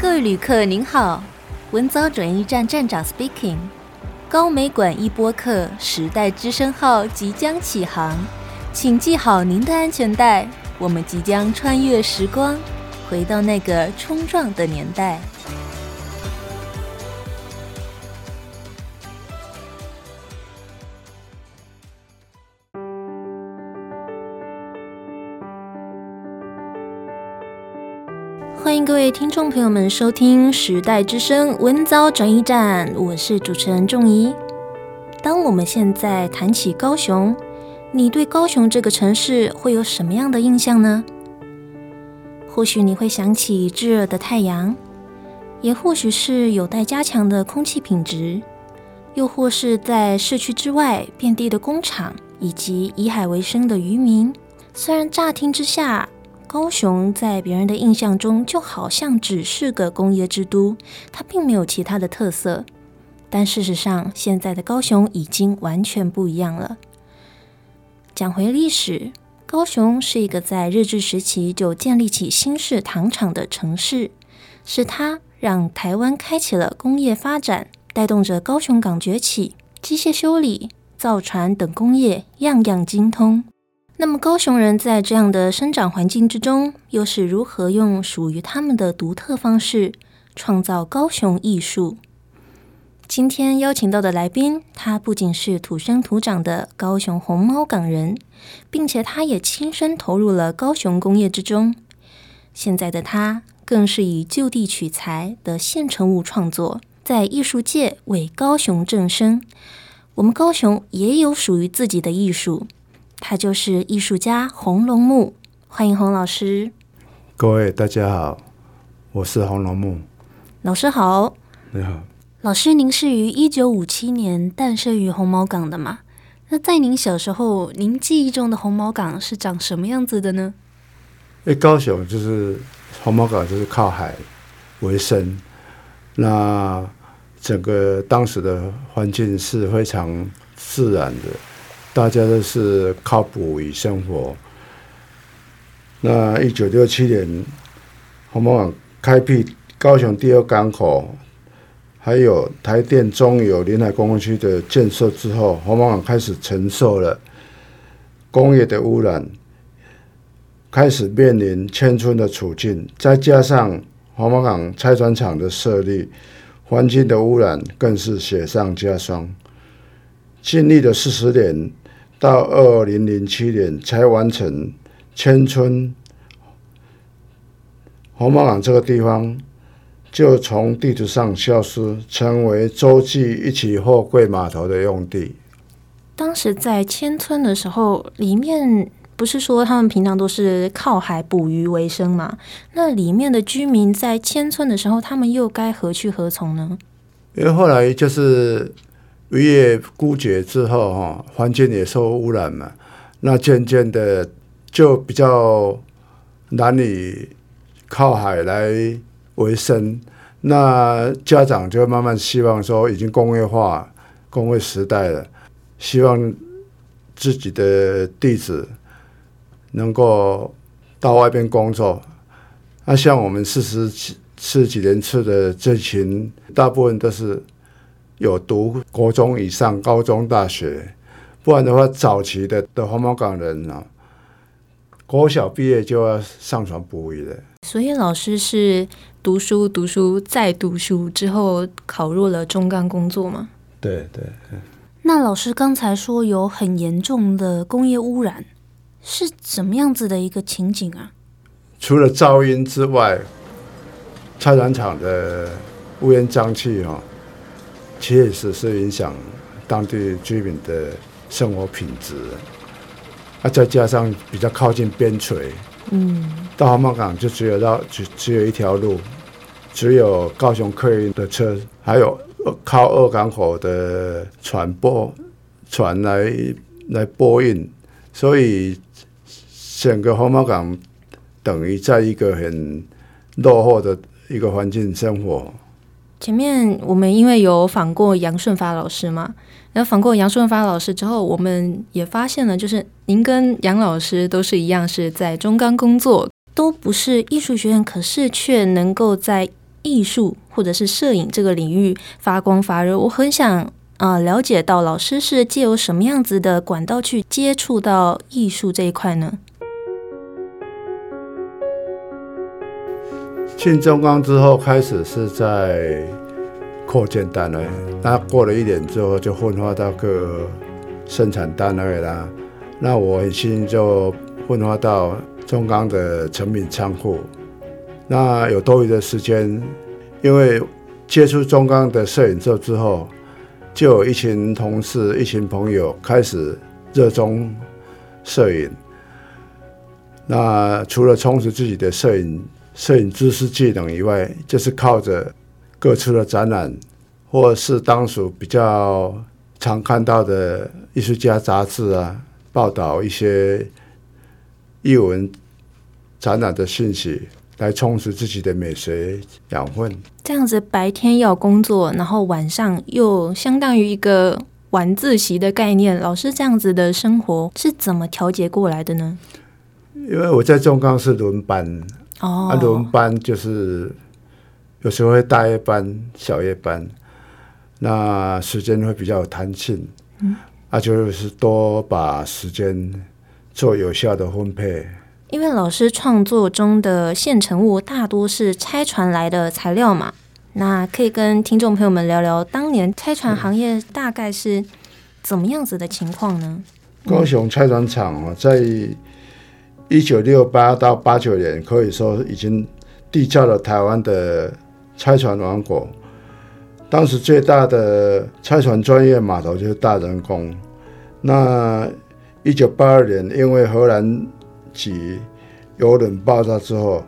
各位旅客您好，文藻转运站站长 speaking，高美馆一播客时代之声号即将启航，请系好您的安全带，我们即将穿越时光，回到那个冲撞的年代。欢迎各位听众朋友们收听《时代之声》文藻转移站，我是主持人仲怡。当我们现在谈起高雄，你对高雄这个城市会有什么样的印象呢？或许你会想起炙热的太阳，也或许是有待加强的空气品质，又或是在市区之外遍地的工厂以及以海为生的渔民。虽然乍听之下，高雄在别人的印象中就好像只是个工业之都，它并没有其他的特色。但事实上，现在的高雄已经完全不一样了。讲回历史，高雄是一个在日治时期就建立起新式糖厂的城市，是它让台湾开启了工业发展，带动着高雄港崛起，机械修理、造船等工业样样精通。那么高雄人在这样的生长环境之中，又是如何用属于他们的独特方式创造高雄艺术？今天邀请到的来宾，他不仅是土生土长的高雄红毛港人，并且他也亲身投入了高雄工业之中。现在的他，更是以就地取材的现成物创作，在艺术界为高雄正声。我们高雄也有属于自己的艺术。他就是艺术家红龙木，欢迎洪老师。各位大家好，我是红龙木。老师好，你好。老师，您是于一九五七年诞生于红毛港的吗？那在您小时候，您记忆中的红毛港是长什么样子的呢？诶，高雄就是红毛港，就是靠海为生。那整个当时的环境是非常自然的。大家都是靠捕鱼生活。那一九六七年，红毛港开辟高雄第二港口，还有台电中油临海工业区的建设之后，红毛港开始承受了工业的污染，开始面临迁村的处境。再加上红毛港拆船厂的设立，环境的污染更是雪上加霜。经历了四十年。到二零零七年才完成千村，红毛港这个地方就从地图上消失，成为洲际一起货柜码头的用地。当时在千村的时候，里面不是说他们平常都是靠海捕鱼为生嘛？那里面的居民在千村的时候，他们又该何去何从呢？因为后来就是。渔业枯竭之后，哈，环境也受污染嘛，那渐渐的就比较难以靠海来为生。那家长就慢慢希望说，已经工业化、工业时代了，希望自己的弟子能够到外边工作。那像我们四十几、四几年次的这群，大部分都是。有读国中以上、高中、大学，不然的话，早期的的黄毛港人啊，国小毕业就要上船捕鱼了。所以老师是读书、读书再读书之后考入了中钢工作吗？对对。那老师刚才说有很严重的工业污染，是怎么样子的一个情景啊？除了噪音之外，菜场厂的乌烟瘴气哈。确实是影响当地居民的生活品质，啊，再加上比较靠近边陲，嗯，到红毛港就只有到只只有一条路，只有高雄客运的车，还有靠二港口的船舶船来来驳运，所以整个红毛港等于在一个很落后的一个环境生活。前面我们因为有访过杨顺发老师嘛，然后访过杨顺发老师之后，我们也发现了，就是您跟杨老师都是一样，是在中钢工作，都不是艺术学院，可是却能够在艺术或者是摄影这个领域发光发热。我很想啊、了解到老师是借由什么样子的管道去接触到艺术这一块呢？进中钢之后，开始是在扩建单位，那过了一年之后，就分发到各生产单位啦。那我很幸运就分发到中钢的成品仓库。那有多余的时间，因为接触中钢的摄影之后，之后就有一群同事、一群朋友开始热衷摄影。那除了充实自己的摄影摄影知识技能以外，就是靠着各处的展览，或是当属比较常看到的艺术家杂志啊，报道一些艺文展览的信息，来充实自己的美学养分。这样子白天要工作，然后晚上又相当于一个晚自习的概念。老师这样子的生活是怎么调节过来的呢？因为我在中钢是轮班。哦，啊，轮班就是有时候会大夜班、小夜班，那时间会比较有弹性，嗯，啊，就是多把时间做有效的分配。因为老师创作中的现成物大多是拆船来的材料嘛，那可以跟听众朋友们聊聊当年拆船行业大概是怎么样子的情况呢？高雄拆船厂啊，在一九六八到八九年，可以说已经缔造了台湾的拆船王国。当时最大的拆船专业码头就是大仁宫。那一九八二年，因为荷兰籍邮轮爆炸之后，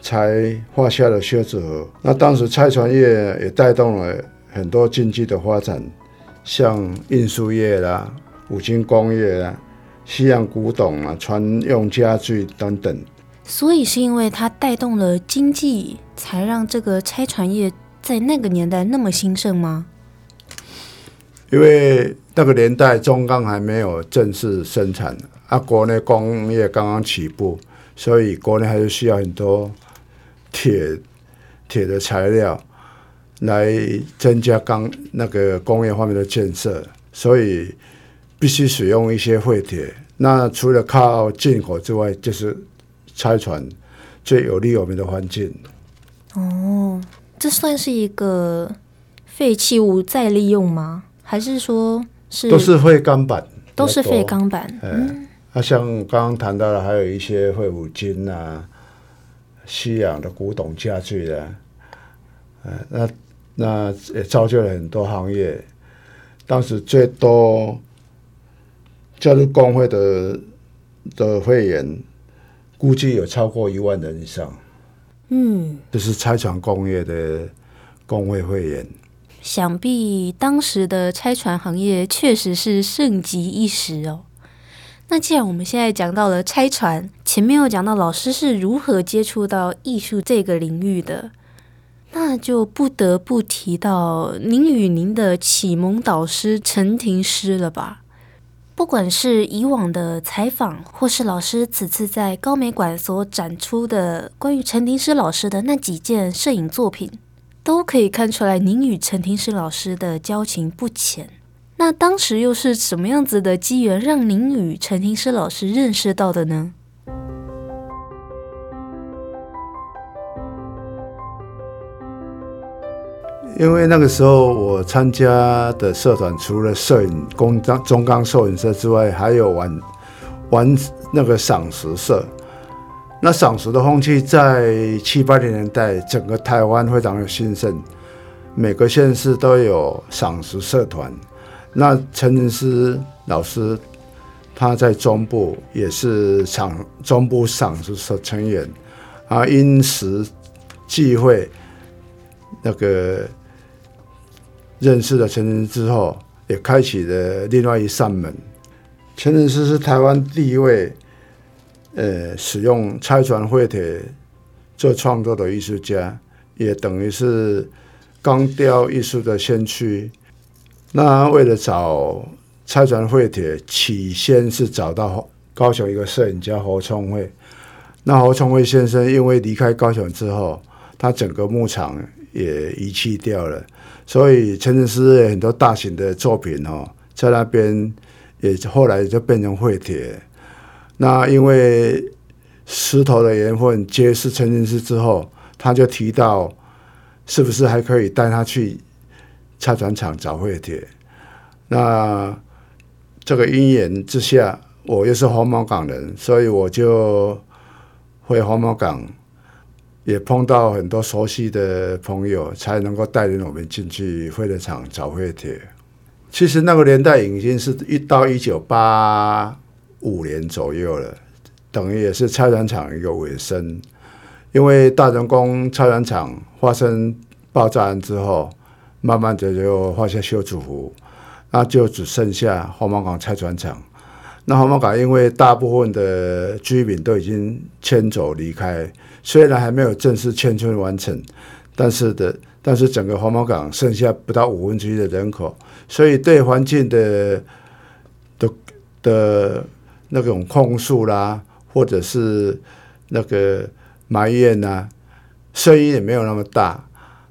才画下了靴子河。那当时拆船业也带动了很多经济的发展，像运输业啦、五金工业啦。西洋古董啊，船用家具等等，所以是因为它带动了经济，才让这个拆船业在那个年代那么兴盛吗？因为那个年代中钢还没有正式生产，啊，国内工业刚刚起步，所以国内还是需要很多铁铁的材料来增加钢那个工业方面的建设，所以。必须使用一些废铁，那除了靠进口之外，就是拆船最有利我们的环境。哦，这算是一个废弃物再利用吗？还是说是都是废钢板？都是废钢板。嗯，那、啊、像刚刚谈到的，还有一些废五金啊，西洋的古董家具的、啊，那那也造就了很多行业。当时最多。加入工会的的会员，估计有超过一万人以上。嗯，这是拆船工业的工会会员。想必当时的拆船行业确实是盛极一时哦。那既然我们现在讲到了拆船，前面有讲到老师是如何接触到艺术这个领域的，那就不得不提到您与您的启蒙导师陈廷师了吧。不管是以往的采访，或是老师此次在高美馆所展出的关于陈廷诗老师的那几件摄影作品，都可以看出来您与陈廷诗老师的交情不浅。那当时又是什么样子的机缘，让您与陈廷诗老师认识到的呢？因为那个时候我参加的社团，除了摄影工中中钢摄影社之外，还有玩玩那个赏识社。那赏识的风气在七八零年代，整个台湾非常的兴盛，每个县市都有赏识社团。那陈廷诗老师他在中部也是赏中部赏识社成员啊，因时际会那个。认识了陈廷诗之后，也开启了另外一扇门。陈仁师是台湾第一位，呃，使用拆船废铁做创作的艺术家，也等于是钢雕艺术的先驱。那为了找拆船废铁，起先是找到高雄一个摄影家侯聪慧。那侯聪慧先生因为离开高雄之后，他整个牧场也遗弃掉了，所以前镇师很多大型的作品哦，在那边也后来就变成废铁。那因为石头的缘分结识陈进士之后，他就提到，是不是还可以带他去拆船厂找废铁？那这个因缘之下，我又是黄毛港人，所以我就回黄毛港，也碰到很多熟悉的朋友，才能够带领我们进去废铁厂找废铁。其实那个年代已经是一到一九八五年左右了。等于也是拆船厂一个尾声，因为大成功拆船厂发生爆炸案之后，慢慢的就画下休止符，那就只剩下红毛港拆船厂。那红毛港因为大部分的居民都已经迁走离开，虽然还没有正式迁村完成，但是的，但是整个红毛港剩下不到五分之一的人口，所以对环境的的的那种控诉啦。或者是那个埋怨呐、声音也没有那么大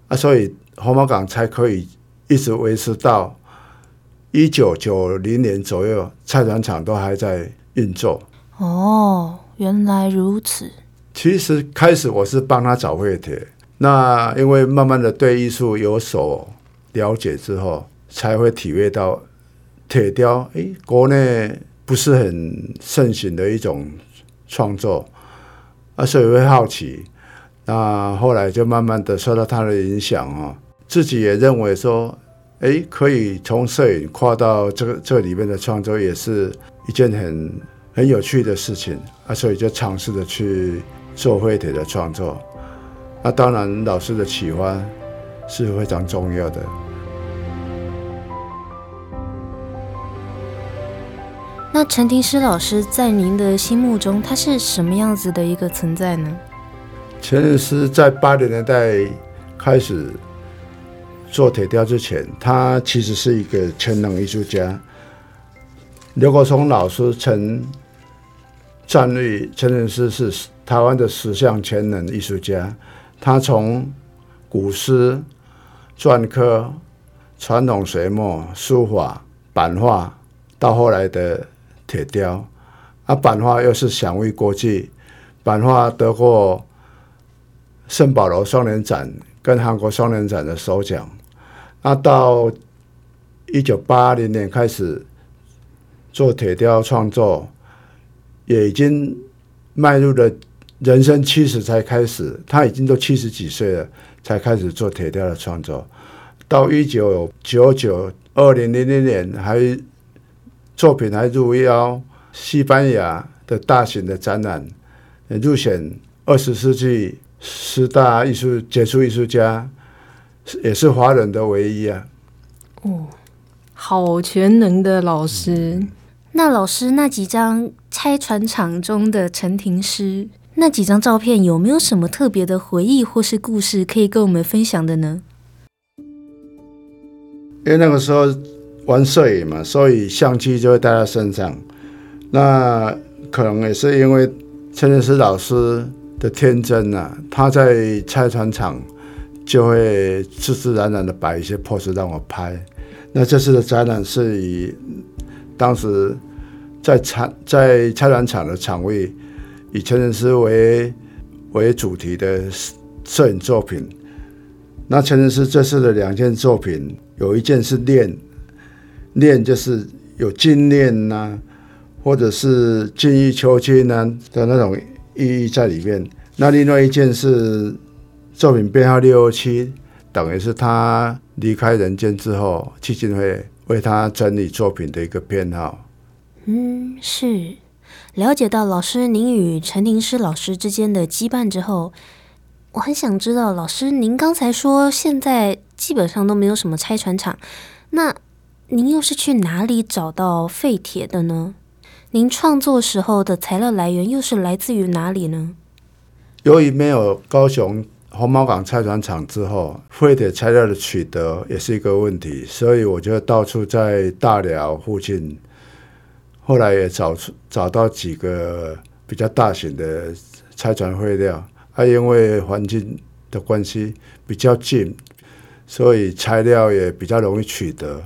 啊，所以红毛港才可以一直维持到一九九零年左右，菜船厂都还在运作。哦，原来如此。其实开始我是帮他找废铁，那因为慢慢的对艺术有所了解之后，才会体会到铁雕，诶，国内不是很盛行的一种。创作，啊，所以会好奇，那后来就慢慢的受到他的影响啊，自己也认为说，哎，可以从摄影跨到这个这里面的创作，也是一件很很有趣的事情啊，所以就尝试着去做废铁的创作，那当然老师的启发是非常重要的。那陈廷师老师在您的心目中，他是什么样子的一个存在呢？陈廷师在八零年代开始做铁雕之前，他其实是一个全能艺术家。刘国松老师曾赞誉陈廷师是台湾的十项全能艺术家。他从古诗、篆刻、传统水墨、书法、版画，到后来的。铁雕，啊，版画又是享誉国际，版画得过圣保罗双年展跟韩国双年展的首奖。那到一九八零年开始做铁雕创作，也已经迈入了人生七十才开始，他已经都七十几岁了，才开始做铁雕的创作。到一九九九二零零零年还。作品还入邀西班牙的大型的展览，入选二十世纪十大艺术杰出艺术家，也是华人的唯一啊！哦，好全能的老师。嗯、那老师那几张拆船厂中的陈廷师那几张照片，有没有什么特别的回忆或是故事可以跟我们分享的呢？因为那个时候。玩摄影嘛，所以相机就会带在身上。那可能也是因为陈廷师老师的天真啊，他在拆船厂就会自自然然的摆一些 pose 让我拍。那这次的展览是以当时在厂在拆船厂的场位，以陈建师为为主题的摄影作品。那陈建师这次的两件作品，有一件是练。炼就是有精炼呐，或者是精益求精呐的那种意义在里面。那另外一件是作品编号六七，等于是他离开人间之后，基金会为他整理作品的一个编号。嗯，是了解到老师您与陈廷师老师之间的羁绊之后，我很想知道老师您刚才说现在基本上都没有什么拆船厂，那。您又是去哪里找到废铁的呢？您创作时候的材料来源又是来自于哪里呢？由于没有高雄红毛港拆船厂之后，废铁材料的取得也是一个问题，所以我就到处在大寮附近，后来也找出找到几个比较大型的拆船废料，啊，因为环境的关系比较近，所以材料也比较容易取得。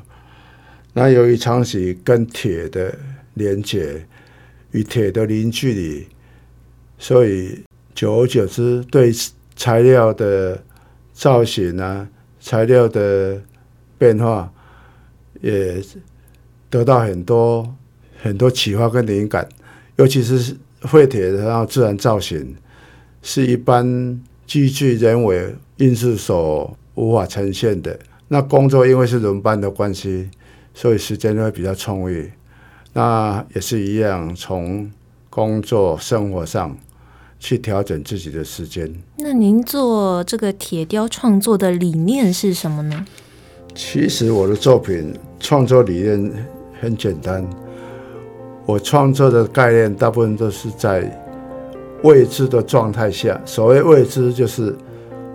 那由于长期跟铁的连接与铁的零距离，所以久而久之，对材料的造型啊，材料的变化也得到很多很多启发跟灵感，尤其是废铁的那自然造型，是一般机具人为因素所无法呈现的。那工作因为是轮班的关系，所以时间会比较充裕。那也是一样，从工作生活上去调整自己的时间。那您做这个铁雕创作的理念是什么呢？其实我的作品创作理念很简单，我创作的概念大部分都是在未知的状态下。所谓未知，就是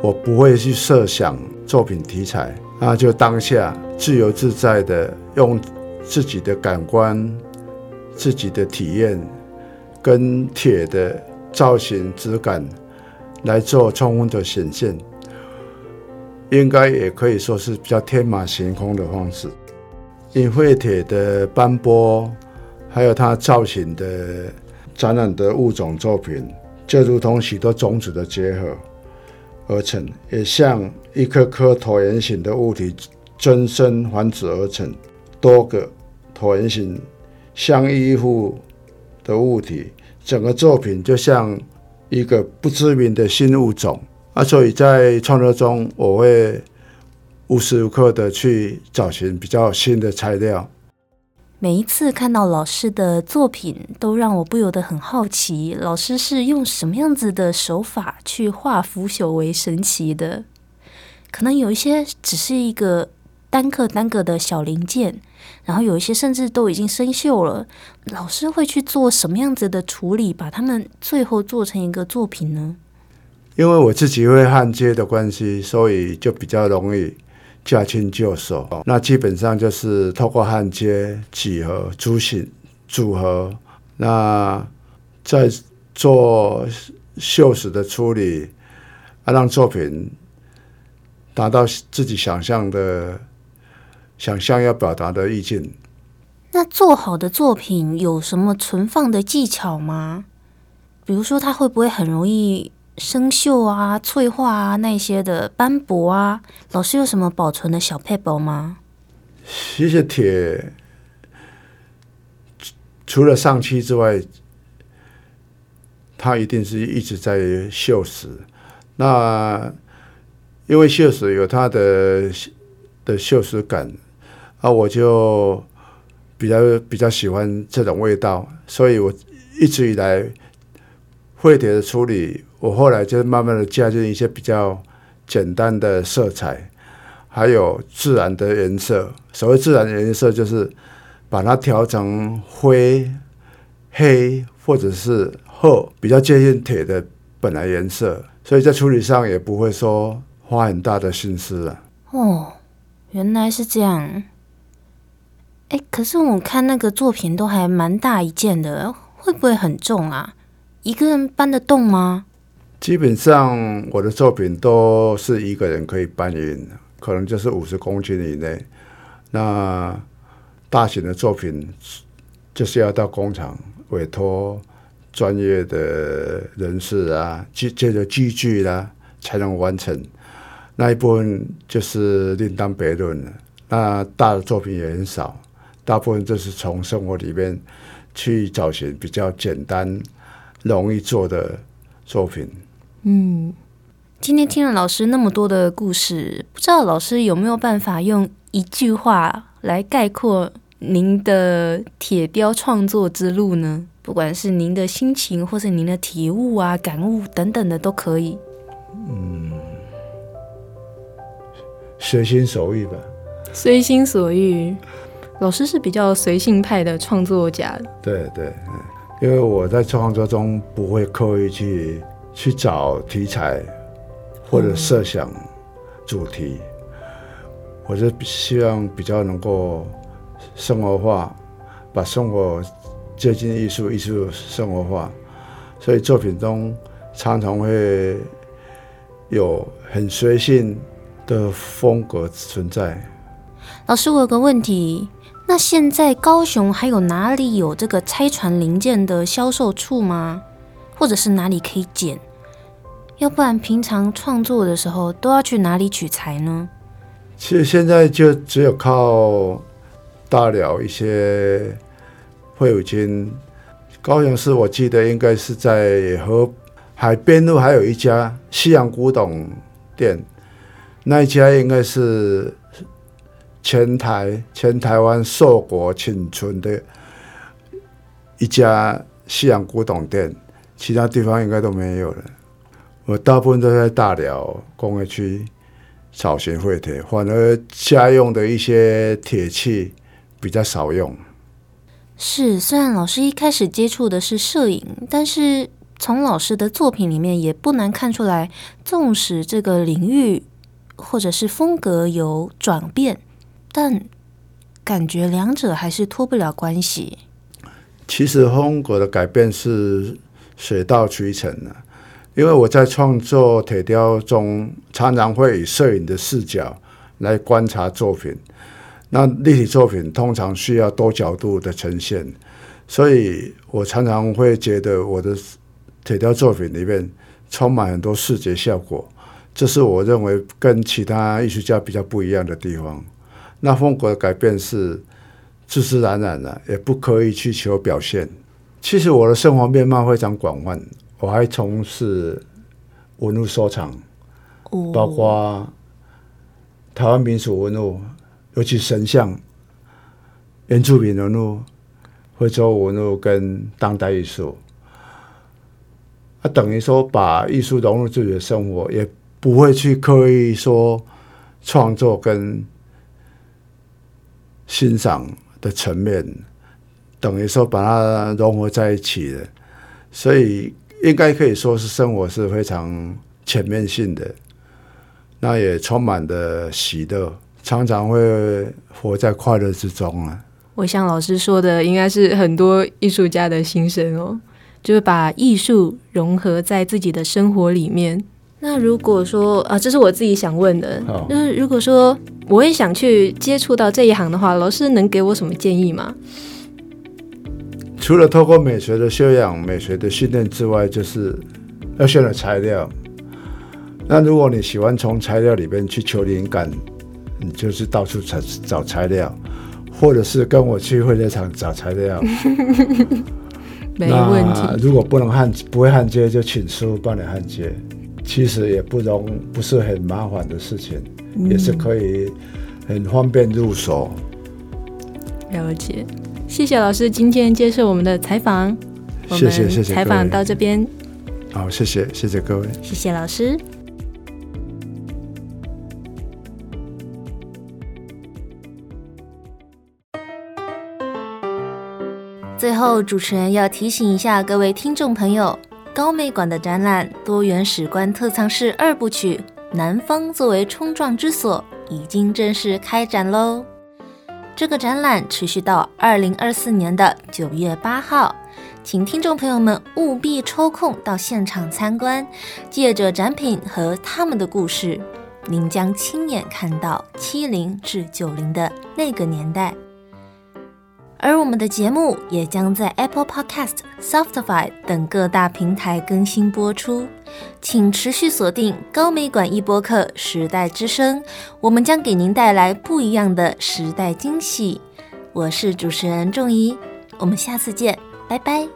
我不会去设想作品题材，那就当下自由自在的用自己的感官、自己的体验跟铁的造型质感来做充分的显现。应该也可以说是比较天马行空的方式。因废铁的斑驳，还有它造型的展览的物种作品，就如同许多种子的结合而成，也像一颗颗椭圆形的物体增生繁殖而成，多个椭圆形相依附的物体，整个作品就像一个不知名的新物种。啊，所以在创作中，我会无时无刻的去找寻比较新的材料。每一次看到老师的作品，都让我不由得很好奇，老师是用什么样子的手法去化腐朽为神奇的？可能有一些只是一个单个单个的小零件，然后有一些甚至都已经生锈了。老师会去做什么样子的处理，把它们最后做成一个作品呢？因为我自己会焊接的关系，所以就比较容易驾轻就熟。那基本上就是透过焊接、几何、组型、组合，那再做锈蚀的处理，啊，让作品达到自己想象的、想象要表达的意境。那做好的作品有什么存放的技巧吗？比如说，它会不会很容易？生锈啊、脆化啊那些的斑驳啊，老师有什么保存的小撇步吗？其实铁除了上漆之外，它一定是一直在锈蚀。那因为锈蚀有它的的锈蚀感，啊，我就比较比较喜欢这种味道，所以我一直以来废铁的处理。我后来就慢慢的加进一些比较简单的色彩，还有自然的颜色。所谓自然的颜色，就是把它调成灰、黑或者是褐，比较接近铁的本来颜色。所以在处理上也不会说花很大的心思了。哦，原来是这样。哎，可是我看那个作品都还蛮大一件的，会不会很重啊？一个人搬得动吗？基本上我的作品都是一个人可以搬运，可能就是五十公斤以内。那大型的作品就是要到工厂委托专业的人士啊，借借着机具啦才能完成。那一部分就是另当别论了。那大的作品也很少，大部分就是从生活里面去找寻比较简单、容易做的作品。嗯，今天听了老师那么多的故事，不知道老师有没有办法用一句话来概括您的铁雕创作之路呢？不管是您的心情，或是您的体悟啊、感悟等等的，都可以。嗯，随心所欲吧。随心所欲，老师是比较随性派的创作家。对对，因为我在创作中不会刻意去。去找题材或者设想主题，我是希望比较能够生活化，把生活接近艺术，艺术生活化，所以作品中常常会有很随性的风格存在。老师，我有个问题，那现在高雄还有哪里有这个拆船零件的销售处吗？或者是哪里可以捡？要不然平常创作的时候都要去哪里取材呢？其实现在就只有靠大寮一些会友金。高雄市我记得应该是在河海边路还有一家西洋古董店，那一家应该是全台全台湾硕果仅存的一家西洋古董店，其他地方应该都没有了。我大部分都在大寮工业区找寻废铁，反而家用的一些铁器比较少用。是，虽然老师一开始接触的是摄影，但是从老师的作品里面也不难看出来，纵使这个领域或者是风格有转变，但感觉两者还是脱不了关系。其实风格的改变是水到渠成的。因为我在创作铁雕中，常常会以摄影的视角来观察作品。那立体作品通常需要多角度的呈现，所以我常常会觉得我的铁雕作品里面充满很多视觉效果，这是我认为跟其他艺术家比较不一样的地方。那风格的改变是自自然然的，也不刻意去求表现。其实我的生活面貌非常广泛。我还从事文物收藏，包括台湾民俗文物，尤其神像、原住民文物、非洲文物跟当代艺术。啊，等于说把艺术融入自己的生活，也不会去刻意说创作跟欣赏的层面，等于说把它融合在一起的，所以。应该可以说是生活是非常全面性的，那也充满了喜乐，常常会活在快乐之中啊。我想老师说的应该是很多艺术家的心声哦，就是把艺术融合在自己的生活里面。那如果说啊，这是我自己想问的，那如果说我也想去接触到这一行的话，老师能给我什么建议吗？除了透过美学的修养、美学的训练之外，就是要选择材料。那如果你喜欢从材料里边去求灵感，你就是到处找找材料，或者是跟我去会列场找材料。没问题。如果不能焊不会焊接，就请师傅帮你焊接。其实也不容不是很麻烦的事情，嗯，也是可以很方便入手。了解。谢谢老师今天接受我们的采访，谢谢谢谢。采访到这边，好，谢谢谢谢各位，谢谢老师。最后，主持人要提醒一下各位听众朋友，高美馆的展览《多元史观特藏室二部曲：南方作为冲撞之所》已经正式开展喽。这个展览持续到二零二四年的九月八号，请听众朋友们务必抽空到现场参观，借着展品和他们的故事，您将亲眼看到七零至九零的那个年代。而我们的节目也将在 Apple Podcast、Spotify 等各大平台更新播出，请持续锁定高美馆一播客《时代之声》，我们将给您带来不一样的时代惊喜。我是主持人仲怡，我们下次见，拜拜。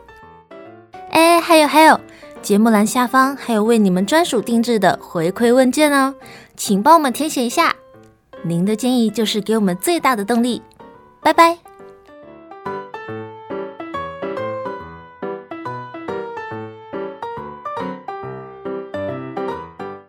哎，还有还有，节目栏下方还有为你们专属定制的回馈问卷哦，请帮我们填写一下，您的建议就是给我们最大的动力。拜拜。